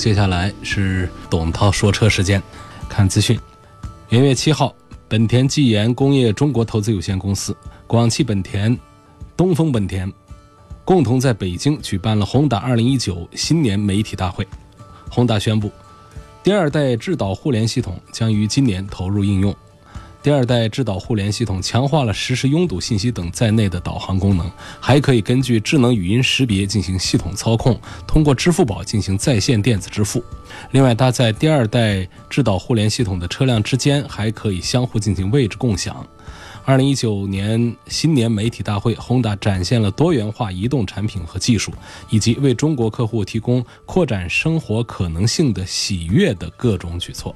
接下来是董涛说车时间，看资讯。元月七号，本田技研工业中国投资有限公司、广汽本田、东风本田共同在北京举办了宏达二零一九新年媒体大会。宏达宣布，第二代智导互联系统将于今年投入应用。第二代智导互联系统强化了实时拥堵信息等在内的导航功能，还可以根据智能语音识别进行系统操控，通过支付宝进行在线电子支付。另外，搭载第二代智导互联系统的车辆之间还可以相互进行位置共享。二零一九年新年媒体大会，宏达展现了多元化移动产品和技术，以及为中国客户提供扩展生活可能性的喜悦的各种举措。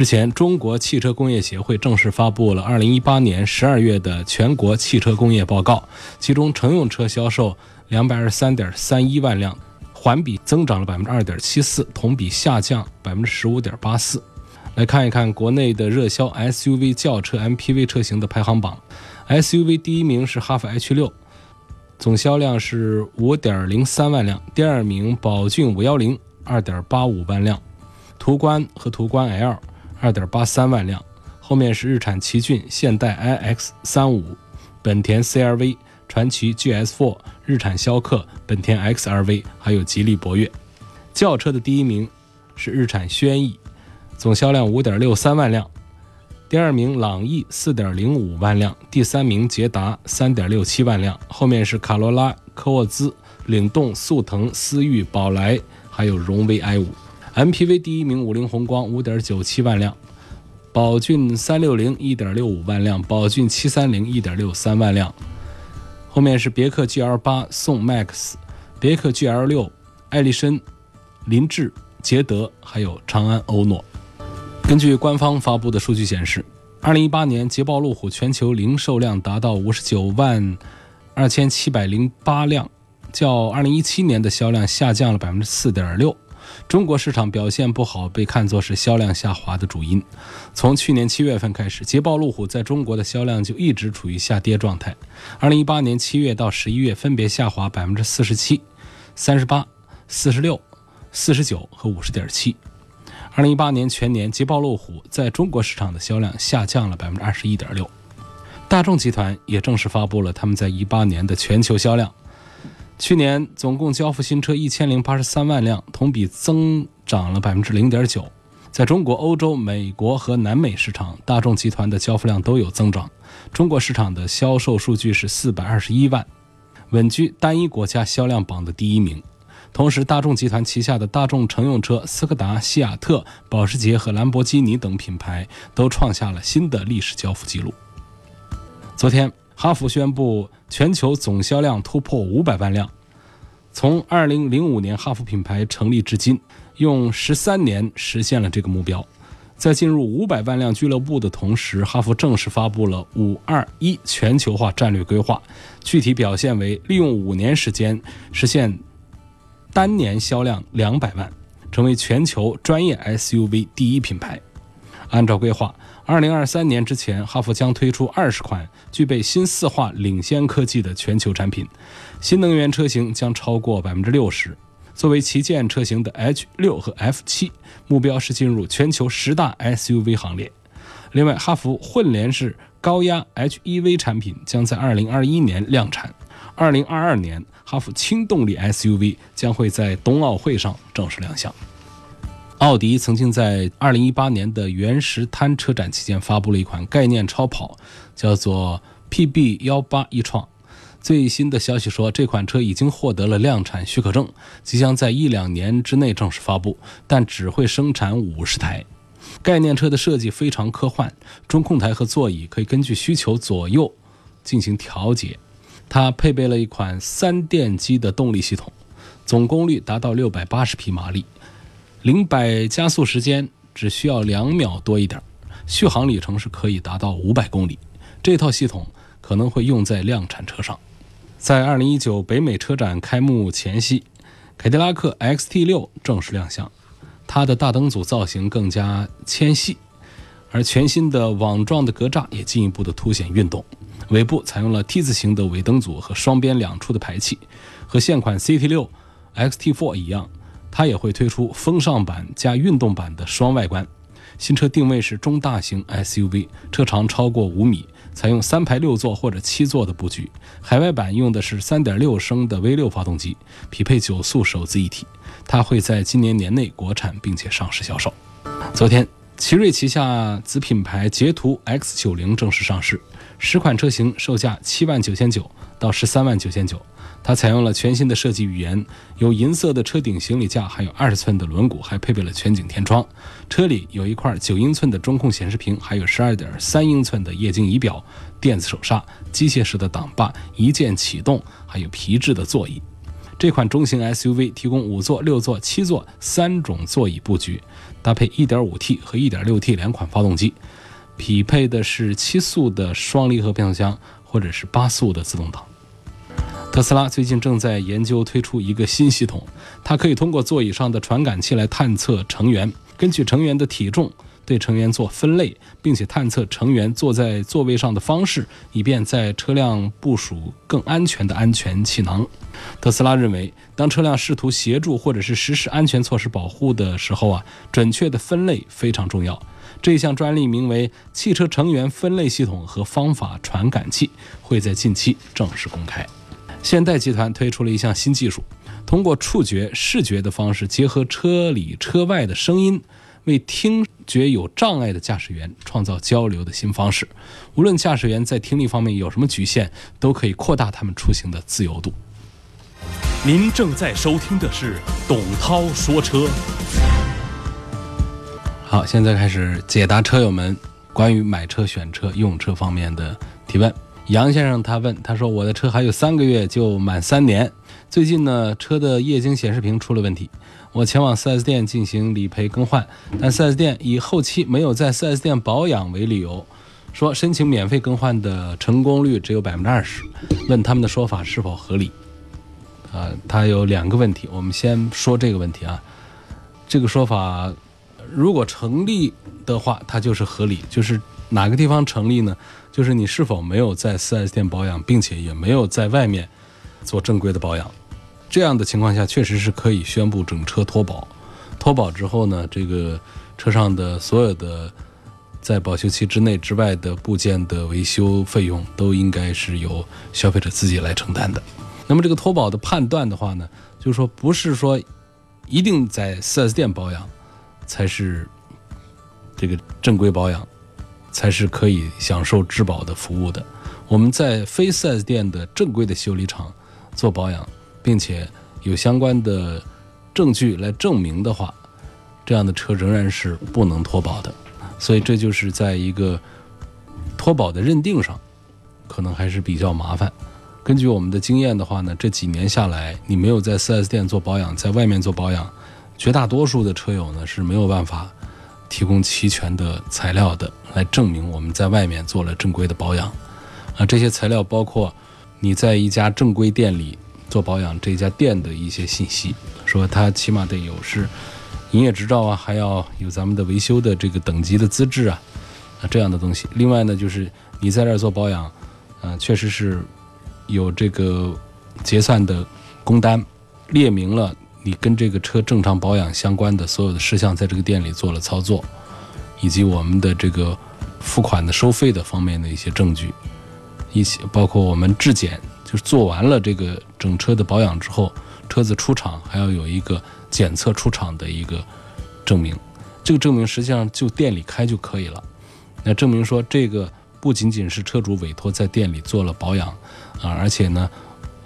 日前，中国汽车工业协会正式发布了2018年12月的全国汽车工业报告，其中乘用车销售223.31万辆，环比增长了2.74%，同比下降15.84%。来看一看国内的热销 SUV 轿车 MPV 车型的排行榜，SUV 第一名是哈弗 H6，总销量是5.03万辆；第二名宝骏510，2.85万辆；途观和途观 L。二点八三万辆，后面是日产奇骏、现代 iX 三五、本田 CRV、传祺 GS4、日产逍客、本田 XRV，还有吉利博越。轿车的第一名是日产轩逸，总销量五点六三万辆；第二名朗逸四点零五万辆；第三名捷达三点六七万辆，后面是卡罗拉、科沃兹、领动、速腾、思域、宝来，还有荣威 i 五。MPV 第一名五菱宏光五点九七万辆，宝骏三六零一点六五万辆，宝骏七三零一点六三万辆，后面是别克 GL 八、宋 MAX、别克 GL 六、艾力绅、林志、捷德，还有长安欧诺。根据官方发布的数据显示，二零一八年捷豹路虎全球零售量达到五十九万二千七百零八辆，较二零一七年的销量下降了百分之四点六。中国市场表现不好，被看作是销量下滑的主因。从去年七月份开始，捷豹路虎在中国的销量就一直处于下跌状态。二零一八年七月到十一月，分别下滑百分之四十七、三十八、四十六、四十九和五十点七。二零一八年全年，捷豹路虎在中国市场的销量下降了百分之二十一点六。大众集团也正式发布了他们在一八年的全球销量。去年总共交付新车一千零八十三万辆，同比增长了百分之零点九。在中国、欧洲、美国和南美市场，大众集团的交付量都有增长。中国市场的销售数据是四百二十一万，稳居单一国家销量榜的第一名。同时，大众集团旗下的大众乘用车斯柯达、西亚特、保时捷和兰博基尼等品牌都创下了新的历史交付记录。昨天。哈弗宣布，全球总销量突破五百万辆。从二零零五年哈弗品牌成立至今，用十三年实现了这个目标。在进入五百万辆俱乐部的同时，哈弗正式发布了“五二一”全球化战略规划，具体表现为利用五年时间实现单年销量两百万，成为全球专业 SUV 第一品牌。按照规划。二零二三年之前，哈弗将推出二十款具备新四化领先科技的全球产品，新能源车型将超过百分之六十。作为旗舰车型的 H 六和 F 七，目标是进入全球十大 SUV 行列。另外，哈弗混联式高压 HEV 产品将在二零二一年量产。二零二二年，哈弗轻动力 SUV 将会在冬奥会上正式亮相。奥迪曾经在二零一八年的原石滩车展期间发布了一款概念超跑，叫做 PB 幺八一创。最新的消息说，这款车已经获得了量产许可证，即将在一两年之内正式发布，但只会生产五十台。概念车的设计非常科幻，中控台和座椅可以根据需求左右进行调节。它配备了一款三电机的动力系统，总功率达到六百八十匹马力。零百加速时间只需要两秒多一点，续航里程是可以达到五百公里。这套系统可能会用在量产车上。在二零一九北美车展开幕前夕，凯迪拉克 XT 六正式亮相，它的大灯组造型更加纤细，而全新的网状的格栅也进一步的凸显运动。尾部采用了 T 字形的尾灯组和双边两出的排气，和现款 CT 六 XT four 一样，它也会推出风尚版加运动版的双外观。新车定位是中大型 SUV，车长超过五米。采用三排六座或者七座的布局，海外版用的是三点六升的 V 六发动机，匹配九速手自一体。它会在今年年内国产并且上市销售。昨天，奇瑞旗下子品牌捷途 X 九零正式上市，十款车型售价七万九千九到十三万九千九。它采用了全新的设计语言，有银色的车顶行李架，还有二十寸的轮毂，还配备了全景天窗。车里有一块九英寸的中控显示屏，还有十二点三英寸的液晶仪表、电子手刹、机械式的挡把、一键启动，还有皮质的座椅。这款中型 SUV 提供五座、六座、七座三种座椅布局，搭配 1.5T 和 1.6T 两款发动机，匹配的是七速的双离合变速箱或者是八速的自动挡。特斯拉最近正在研究推出一个新系统，它可以通过座椅上的传感器来探测成员，根据成员的体重对成员做分类，并且探测成员坐在座位上的方式，以便在车辆部署更安全的安全气囊。特斯拉认为，当车辆试图协助或者是实施安全措施保护的时候啊，准确的分类非常重要。这项专利名为“汽车成员分类系统和方法传感器”，会在近期正式公开。现代集团推出了一项新技术，通过触觉、视觉的方式结合车里车外的声音，为听觉有障碍的驾驶员创造交流的新方式。无论驾驶员在听力方面有什么局限，都可以扩大他们出行的自由度。您正在收听的是董涛说车。好，现在开始解答车友们关于买车、选车、用车方面的提问。杨先生他问他说：“我的车还有三个月就满三年，最近呢车的液晶显示屏出了问题，我前往 4S 店进行理赔更换，但 4S 店以后期没有在 4S 店保养为理由，说申请免费更换的成功率只有百分之二十，问他们的说法是否合理？啊，他有两个问题，我们先说这个问题啊，这个说法如果成立的话，它就是合理，就是哪个地方成立呢？”就是你是否没有在 4S 店保养，并且也没有在外面做正规的保养，这样的情况下，确实是可以宣布整车脱保。脱保之后呢，这个车上的所有的在保修期之内之外的部件的维修费用，都应该是由消费者自己来承担的。那么这个脱保的判断的话呢，就是说不是说一定在 4S 店保养才是这个正规保养。才是可以享受质保的服务的。我们在非 4S 店的正规的修理厂做保养，并且有相关的证据来证明的话，这样的车仍然是不能脱保的。所以这就是在一个脱保的认定上，可能还是比较麻烦。根据我们的经验的话呢，这几年下来，你没有在 4S 店做保养，在外面做保养，绝大多数的车友呢是没有办法。提供齐全的材料的，来证明我们在外面做了正规的保养。啊，这些材料包括你在一家正规店里做保养，这家店的一些信息，说他起码得有是营业执照啊，还要有咱们的维修的这个等级的资质啊，啊这样的东西。另外呢，就是你在这儿做保养，啊，确实是有这个结算的工单，列明了。你跟这个车正常保养相关的所有的事项，在这个店里做了操作，以及我们的这个付款的收费的方面的一些证据，一起包括我们质检，就是做完了这个整车的保养之后，车子出厂还要有一个检测出厂的一个证明。这个证明实际上就店里开就可以了。那证明说这个不仅仅是车主委托在店里做了保养啊，而且呢。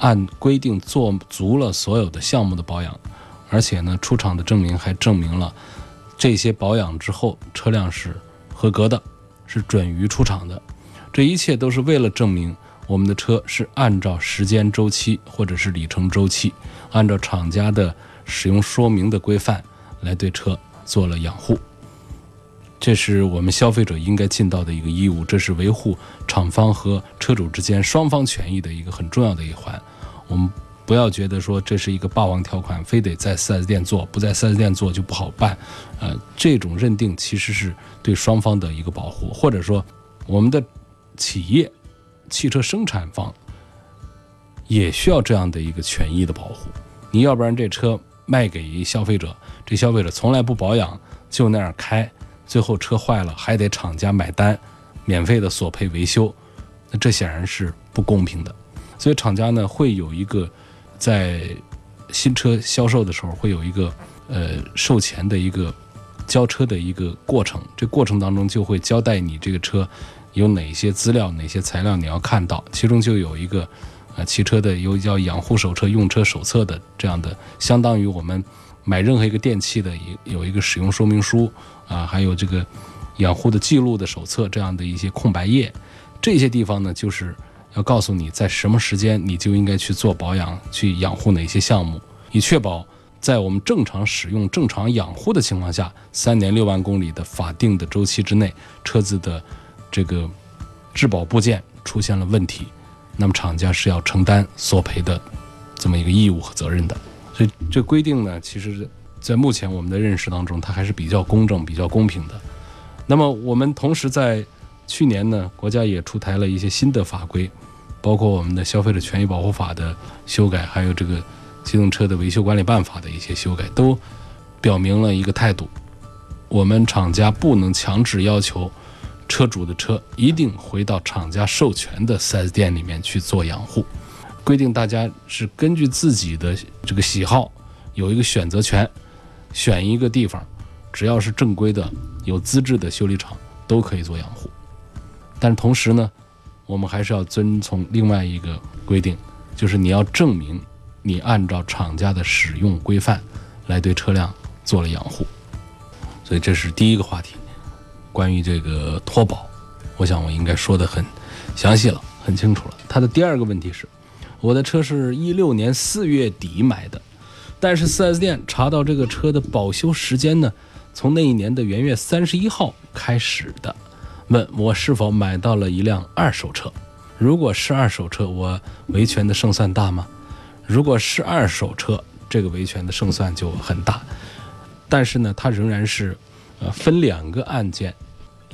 按规定做足了所有的项目的保养，而且呢，出厂的证明还证明了这些保养之后车辆是合格的，是准予出厂的。这一切都是为了证明我们的车是按照时间周期或者是里程周期，按照厂家的使用说明的规范来对车做了养护。这是我们消费者应该尽到的一个义务，这是维护厂方和车主之间双方权益的一个很重要的一环。我们不要觉得说这是一个霸王条款，非得在 4S 店做，不在 4S 店做就不好办。呃，这种认定其实是对双方的一个保护，或者说我们的企业、汽车生产方也需要这样的一个权益的保护。你要不然这车卖给消费者，这消费者从来不保养，就那样开。最后车坏了还得厂家买单，免费的索赔维修，那这显然是不公平的。所以厂家呢会有一个在新车销售的时候会有一个呃售前的一个交车的一个过程，这过程当中就会交代你这个车有哪些资料、哪些材料你要看到，其中就有一个呃汽车的有叫养护手册、用车手册的这样的，相当于我们买任何一个电器的一有一个使用说明书。啊，还有这个养护的记录的手册，这样的一些空白页，这些地方呢，就是要告诉你在什么时间你就应该去做保养，去养护哪些项目，以确保在我们正常使用、正常养护的情况下，三年六万公里的法定的周期之内，车子的这个质保部件出现了问题，那么厂家是要承担索赔的这么一个义务和责任的。所以这规定呢，其实。在目前我们的认识当中，它还是比较公正、比较公平的。那么，我们同时在去年呢，国家也出台了一些新的法规，包括我们的消费者权益保护法的修改，还有这个机动车的维修管理办法的一些修改，都表明了一个态度：我们厂家不能强制要求车主的车一定回到厂家授权的 4S 店里面去做养护，规定大家是根据自己的这个喜好有一个选择权。选一个地方，只要是正规的、有资质的修理厂都可以做养护。但是同时呢，我们还是要遵从另外一个规定，就是你要证明你按照厂家的使用规范来对车辆做了养护。所以这是第一个话题，关于这个脱保，我想我应该说的很详细了，很清楚了。他的第二个问题是，我的车是一六年四月底买的。但是 4S 店查到这个车的保修时间呢，从那一年的元月三十一号开始的，问我是否买到了一辆二手车。如果是二手车，我维权的胜算大吗？如果是二手车，这个维权的胜算就很大。但是呢，它仍然是，呃，分两个案件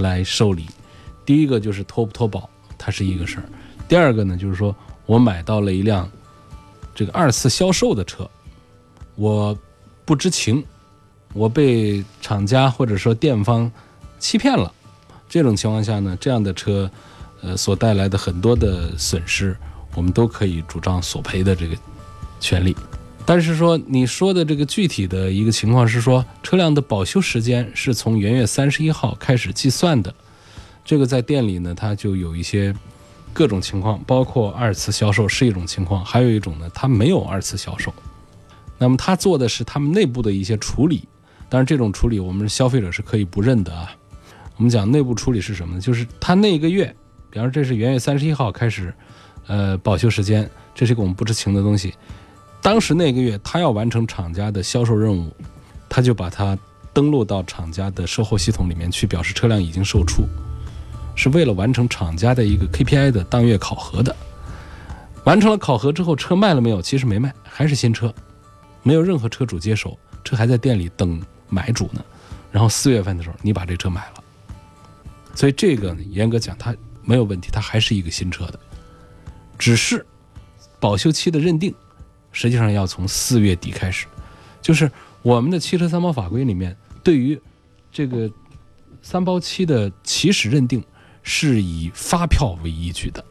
来受理。第一个就是脱不脱保，它是一个事儿；第二个呢，就是说我买到了一辆这个二次销售的车。我不知情，我被厂家或者说店方欺骗了。这种情况下呢，这样的车，呃，所带来的很多的损失，我们都可以主张索赔的这个权利。但是说你说的这个具体的一个情况是说，车辆的保修时间是从元月三十一号开始计算的。这个在店里呢，它就有一些各种情况，包括二次销售是一种情况，还有一种呢，它没有二次销售。那么他做的是他们内部的一些处理，当然这种处理我们消费者是可以不认的啊。我们讲内部处理是什么呢？就是他那个月，比方说这是元月三十一号开始，呃，保修时间，这是一个我们不知情的东西。当时那个月他要完成厂家的销售任务，他就把它登录到厂家的售后系统里面去，表示车辆已经售出，是为了完成厂家的一个 KPI 的当月考核的。完成了考核之后，车卖了没有？其实没卖，还是新车。没有任何车主接手，车还在店里等买主呢。然后四月份的时候，你把这车买了，所以这个严格讲它没有问题，它还是一个新车的，只是保修期的认定，实际上要从四月底开始。就是我们的汽车三包法规里面，对于这个三包期的起始认定是以发票为依据的，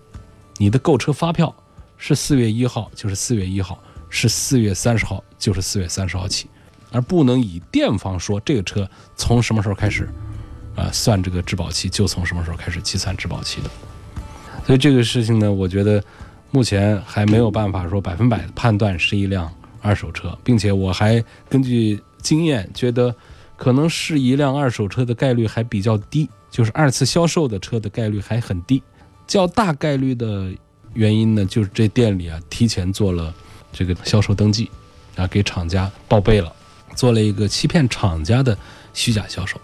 你的购车发票是四月一号，就是四月一号。是四月三十号，就是四月三十号起，而不能以店方说这个车从什么时候开始，啊，算这个质保期就从什么时候开始计算质保期的。所以这个事情呢，我觉得目前还没有办法说百分百判断是一辆二手车，并且我还根据经验觉得，可能是一辆二手车的概率还比较低，就是二次销售的车的概率还很低。较大概率的原因呢，就是这店里啊提前做了。这个销售登记，啊，给厂家报备了，做了一个欺骗厂家的虚假销售。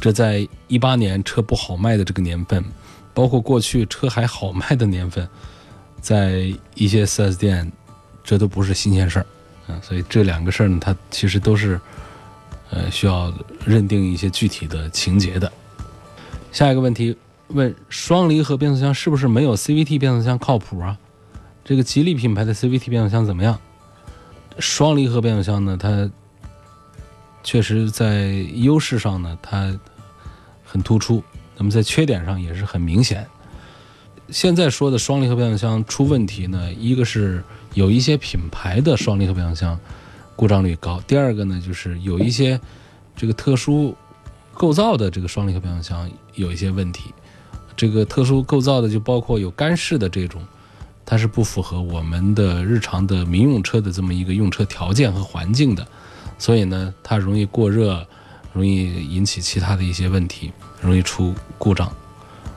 这在一八年车不好卖的这个年份，包括过去车还好卖的年份，在一些 4S 店，这都不是新鲜事儿。啊，所以这两个事儿呢，它其实都是，呃，需要认定一些具体的情节的。下一个问题问：双离合变速箱是不是没有 CVT 变速箱靠谱啊？这个吉利品牌的 CVT 变速箱怎么样？双离合变速箱呢，它确实在优势上呢，它很突出；那么在缺点上也是很明显。现在说的双离合变速箱出问题呢，一个是有一些品牌的双离合变速箱故障率高，第二个呢就是有一些这个特殊构造的这个双离合变速箱有一些问题。这个特殊构造的就包括有干式的这种，它是不符合我们的日常的民用车的这么一个用车条件和环境的，所以呢它容易过热，容易引起其他的一些问题，容易出故障。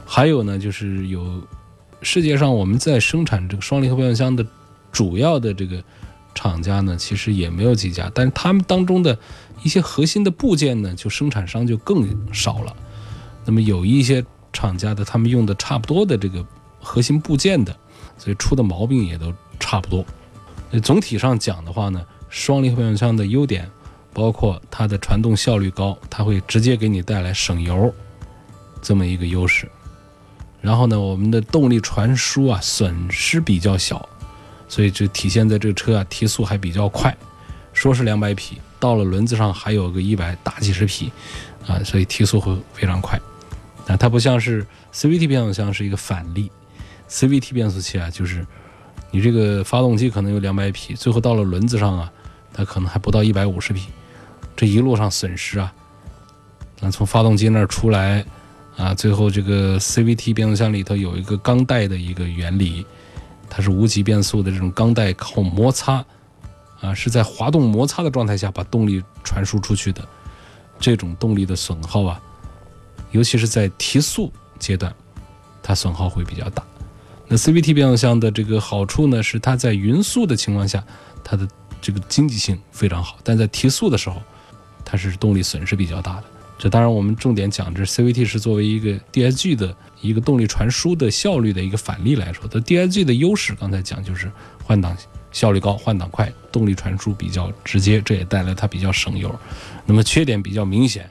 还有呢就是有。世界上我们在生产这个双离合变速箱的主要的这个厂家呢，其实也没有几家，但是他们当中的一些核心的部件呢，就生产商就更少了。那么有一些厂家的，他们用的差不多的这个核心部件的，所以出的毛病也都差不多。总体上讲的话呢，双离合变速箱的优点包括它的传动效率高，它会直接给你带来省油这么一个优势。然后呢，我们的动力传输啊损失比较小，所以就体现在这个车啊提速还比较快，说是两百匹，到了轮子上还有个一百大几十匹，啊，所以提速会非常快。啊，它不像是 CVT 变速箱是一个反例，CVT 变速器啊就是你这个发动机可能有两百匹，最后到了轮子上啊，它可能还不到一百五十匹，这一路上损失啊，那从发动机那儿出来。啊，最后这个 CVT 变速箱里头有一个钢带的一个原理，它是无级变速的这种钢带靠摩擦，啊，是在滑动摩擦的状态下把动力传输出去的，这种动力的损耗啊，尤其是在提速阶段，它损耗会比较大。那 CVT 变速箱的这个好处呢，是它在匀速的情况下，它的这个经济性非常好，但在提速的时候，它是动力损失比较大的。这当然，我们重点讲这 CVT 是作为一个 DSG 的一个动力传输的效率的一个反例来说，它 DSG 的优势刚才讲就是换挡效率高、换挡快、动力传输比较直接，这也带来它比较省油。那么缺点比较明显，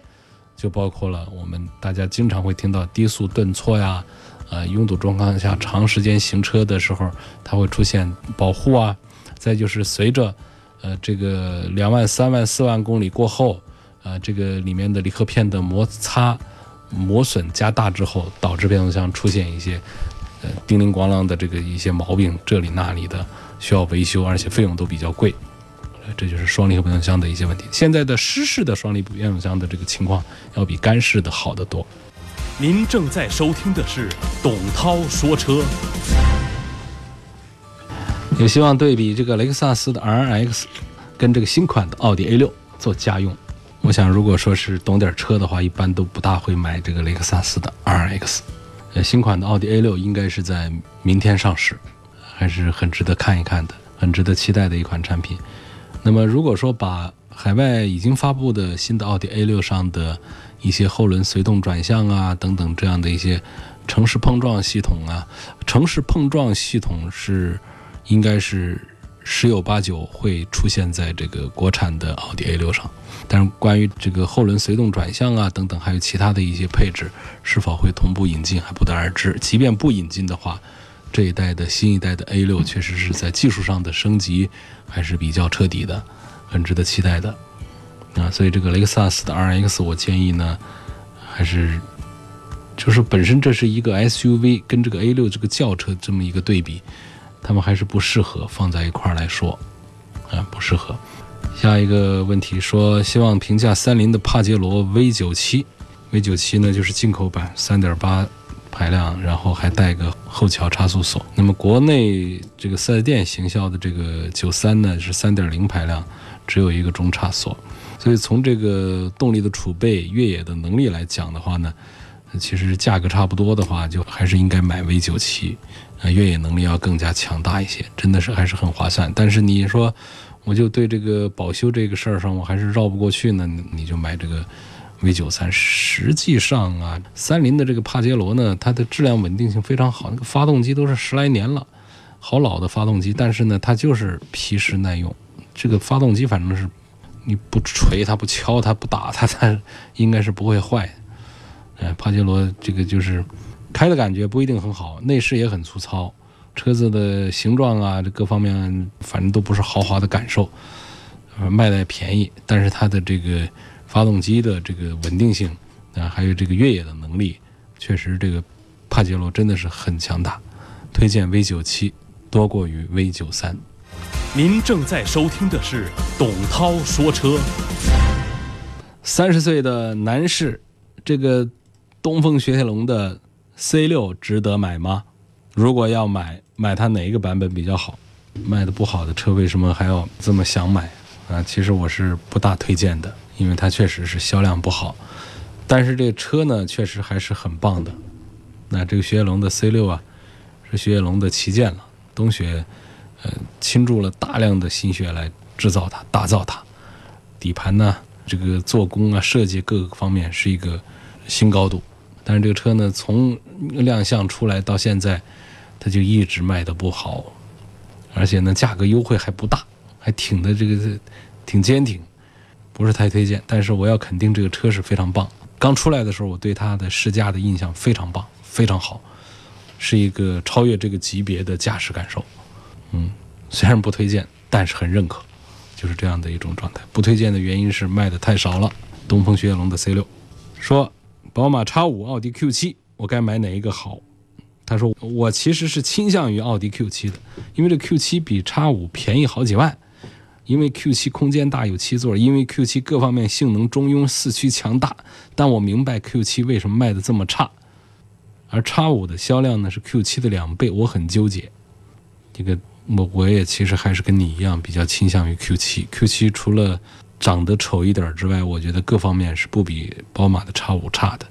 就包括了我们大家经常会听到低速顿挫呀，呃，拥堵状况下长时间行车的时候，它会出现保护啊。再就是随着呃这个两万、三万、四万公里过后。啊，这个里面的离合片的摩擦、磨损加大之后，导致变速箱出现一些呃叮铃咣啷的这个一些毛病，这里那里的需要维修，而且费用都比较贵。这就是双离合变速箱的一些问题。现在的湿式的双离合变速箱的这个情况要比干式的好得多。您正在收听的是董涛说车。也希望对比这个雷克萨斯的 RX 跟这个新款的奥迪 A6 做家用。我想，如果说是懂点车的话，一般都不大会买这个雷克萨斯的 RX。呃，新款的奥迪 A6 应该是在明天上市，还是很值得看一看的，很值得期待的一款产品。那么，如果说把海外已经发布的新的奥迪 A6 上的一些后轮随动转向啊等等这样的一些城市碰撞系统啊，城市碰撞系统是应该是十有八九会出现在这个国产的奥迪 A6 上。但是关于这个后轮随动转向啊等等，还有其他的一些配置，是否会同步引进还不得而知。即便不引进的话，这一代的新一代的 A6 确实是在技术上的升级还是比较彻底的，很值得期待的。啊，所以这个雷克萨斯的 RX，我建议呢，还是就是本身这是一个 SUV，跟这个 A6 这个轿车这么一个对比，他们还是不适合放在一块儿来说，啊，不适合。下一个问题说，希望评价三菱的帕杰罗 V 九七，V 九七呢就是进口版，三点八排量，然后还带个后桥差速锁。那么国内这个四 S 店行销的这个九三呢是三点零排量，只有一个中差锁。所以从这个动力的储备、越野的能力来讲的话呢，其实价格差不多的话，就还是应该买 V 九七，啊，越野能力要更加强大一些，真的是还是很划算。但是你说。我就对这个保修这个事儿上，我还是绕不过去呢。你就买这个 V 九三。实际上啊，三菱的这个帕杰罗呢，它的质量稳定性非常好，那个发动机都是十来年了，好老的发动机，但是呢，它就是皮实耐用。这个发动机反正是你不锤它、不敲它、不打它，它应该是不会坏。哎，帕杰罗这个就是开的感觉不一定很好，内饰也很粗糙。车子的形状啊，这各方面反正都不是豪华的感受，呃，卖的也便宜，但是它的这个发动机的这个稳定性啊，还有这个越野的能力，确实这个帕杰罗真的是很强大，推荐 V 九七多过于 V 九三。您正在收听的是董涛说车。三十岁的男士，这个东风雪铁龙的 C 六值得买吗？如果要买，买它哪一个版本比较好？卖的不好的车为什么还要这么想买啊？其实我是不大推荐的，因为它确实是销量不好。但是这车呢，确实还是很棒的。那这个雪铁龙的 C 六啊，是雪铁龙的旗舰了。东雪呃倾注了大量的心血来制造它、打造它。底盘呢，这个做工啊、设计各个方面是一个新高度。但是这个车呢，从亮相出来到现在。它就一直卖的不好，而且呢，价格优惠还不大，还挺的这个挺坚挺，不是太推荐。但是我要肯定这个车是非常棒。刚出来的时候，我对它的试驾的印象非常棒，非常好，是一个超越这个级别的驾驶感受。嗯，虽然不推荐，但是很认可，就是这样的一种状态。不推荐的原因是卖的太少了。东风雪铁龙的 C 六，说宝马 X 五、奥迪 Q 七，我该买哪一个好？他说：“我其实是倾向于奥迪 Q7 的，因为这 Q7 比 X5 便宜好几万，因为 Q7 空间大有七座，因为 Q7 各方面性能中庸，四驱强大。但我明白 Q7 为什么卖的这么差，而 X5 的销量呢是 Q7 的两倍，我很纠结。这个我我也其实还是跟你一样，比较倾向于 Q7。Q7 除了长得丑一点之外，我觉得各方面是不比宝马的 X5 差的，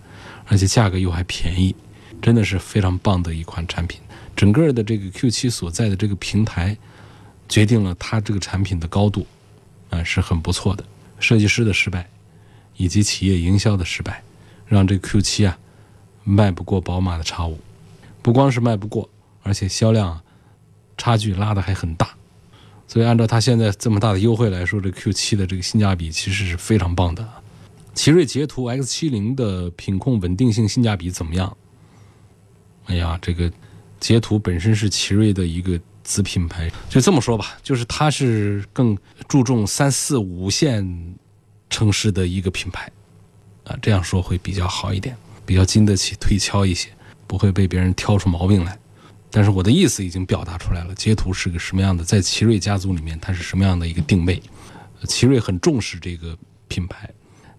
而且价格又还便宜。”真的是非常棒的一款产品，整个的这个 Q7 所在的这个平台，决定了它这个产品的高度，啊是很不错的。设计师的失败，以及企业营销的失败，让这 Q7 啊卖不过宝马的 X5，不光是卖不过，而且销量差距拉的还很大。所以按照它现在这么大的优惠来说，这 Q7 的这个性价比其实是非常棒的。奇瑞捷途 X70 的品控稳定性性价比怎么样？哎呀，这个捷途本身是奇瑞的一个子品牌，就这么说吧，就是它是更注重三四五线城市的一个品牌，啊，这样说会比较好一点，比较经得起推敲一些，不会被别人挑出毛病来。但是我的意思已经表达出来了，捷途是个什么样的，在奇瑞家族里面它是什么样的一个定位？奇瑞很重视这个品牌，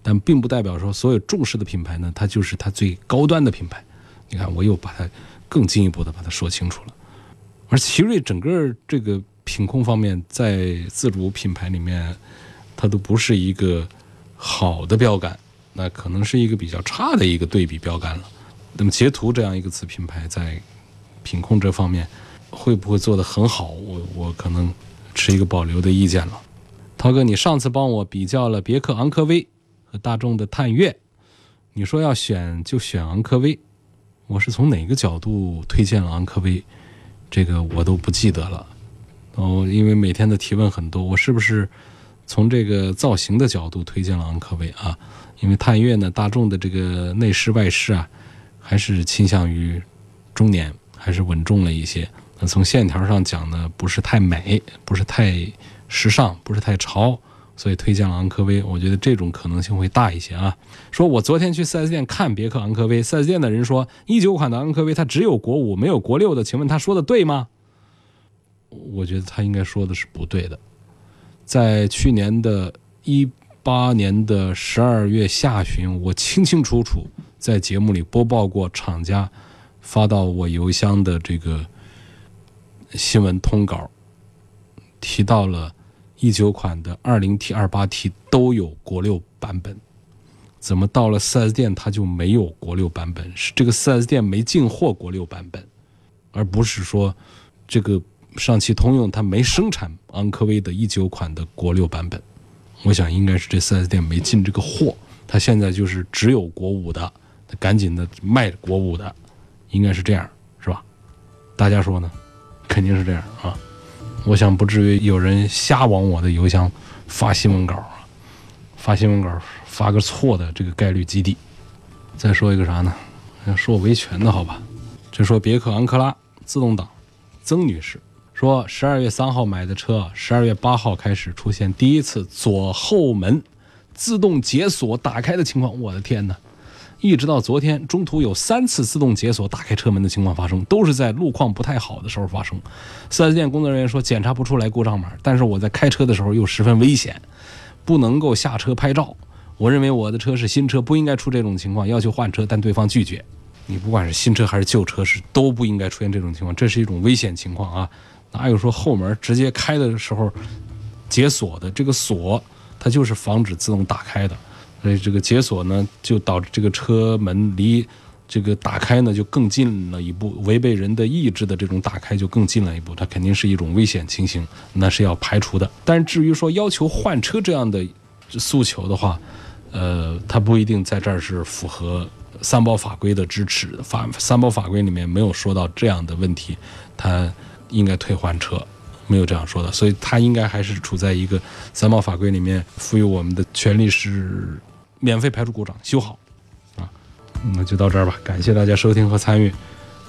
但并不代表说所有重视的品牌呢，它就是它最高端的品牌。你看，我又把它更进一步的把它说清楚了。而奇瑞整个这个品控方面，在自主品牌里面，它都不是一个好的标杆，那可能是一个比较差的一个对比标杆了。那么捷途这样一个子品牌在品控这方面会不会做得很好？我我可能持一个保留的意见了。涛哥，你上次帮我比较了别克昂科威和大众的探岳，你说要选就选昂科威。我是从哪个角度推荐了昂科威？这个我都不记得了。哦，因为每天的提问很多，我是不是从这个造型的角度推荐了昂科威啊？因为探岳呢，大众的这个内饰外饰啊，还是倾向于中年，还是稳重了一些。那从线条上讲呢，不是太美，不是太时尚，不是太潮。所以推荐了昂科威，我觉得这种可能性会大一些啊。说我昨天去 4S 店看别克昂科威，4S 店的人说一九款的昂科威它只有国五没有国六的，请问他说的对吗？我觉得他应该说的是不对的。在去年的一八年的十二月下旬，我清清楚楚在节目里播报过厂家发到我邮箱的这个新闻通稿，提到了。一九款的二零 T、二八 T 都有国六版本，怎么到了四 S 店它就没有国六版本？是这个四 S 店没进货国六版本，而不是说这个上汽通用它没生产昂科威的一九款的国六版本，我想应该是这 4S 店没进这个货，它现在就是只有国五的，赶紧的卖国五的，应该是这样，是吧？大家说呢？肯定是这样啊！我想不至于有人瞎往我的邮箱发新闻稿啊，发新闻稿发个错的这个概率极低。再说一个啥呢？说维权的好吧？就说别克昂克拉自动挡，曾女士说，十二月三号买的车，十二月八号开始出现第一次左后门自动解锁打开的情况。我的天哪！一直到昨天中途有三次自动解锁打开车门的情况发生，都是在路况不太好的时候发生。四 S 店工作人员说检查不出来故障码，但是我在开车的时候又十分危险，不能够下车拍照。我认为我的车是新车，不应该出这种情况，要求换车，但对方拒绝。你不管是新车还是旧车，是都不应该出现这种情况，这是一种危险情况啊！哪有说后门直接开的时候解锁的？这个锁它就是防止自动打开的。所以这个解锁呢，就导致这个车门离这个打开呢就更近了一步，违背人的意志的这种打开就更近了一步，它肯定是一种危险情形，那是要排除的。但是至于说要求换车这样的诉求的话，呃，它不一定在这儿是符合三包法规的支持，法三包法规里面没有说到这样的问题，它应该退换车。没有这样说的，所以它应该还是处在一个三包法规里面赋予我们的权利是。免费排除故障，修好，啊，那就到这儿吧。感谢大家收听和参与，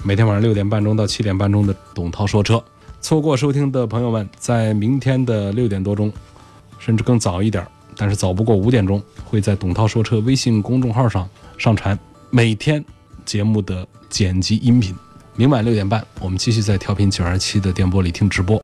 每天晚上六点半钟到七点半钟的董涛说车。错过收听的朋友们，在明天的六点多钟，甚至更早一点，但是早不过五点钟，会在董涛说车微信公众号上上传每天节目的剪辑音频。明晚六点半，我们继续在调频九二七的电波里听直播。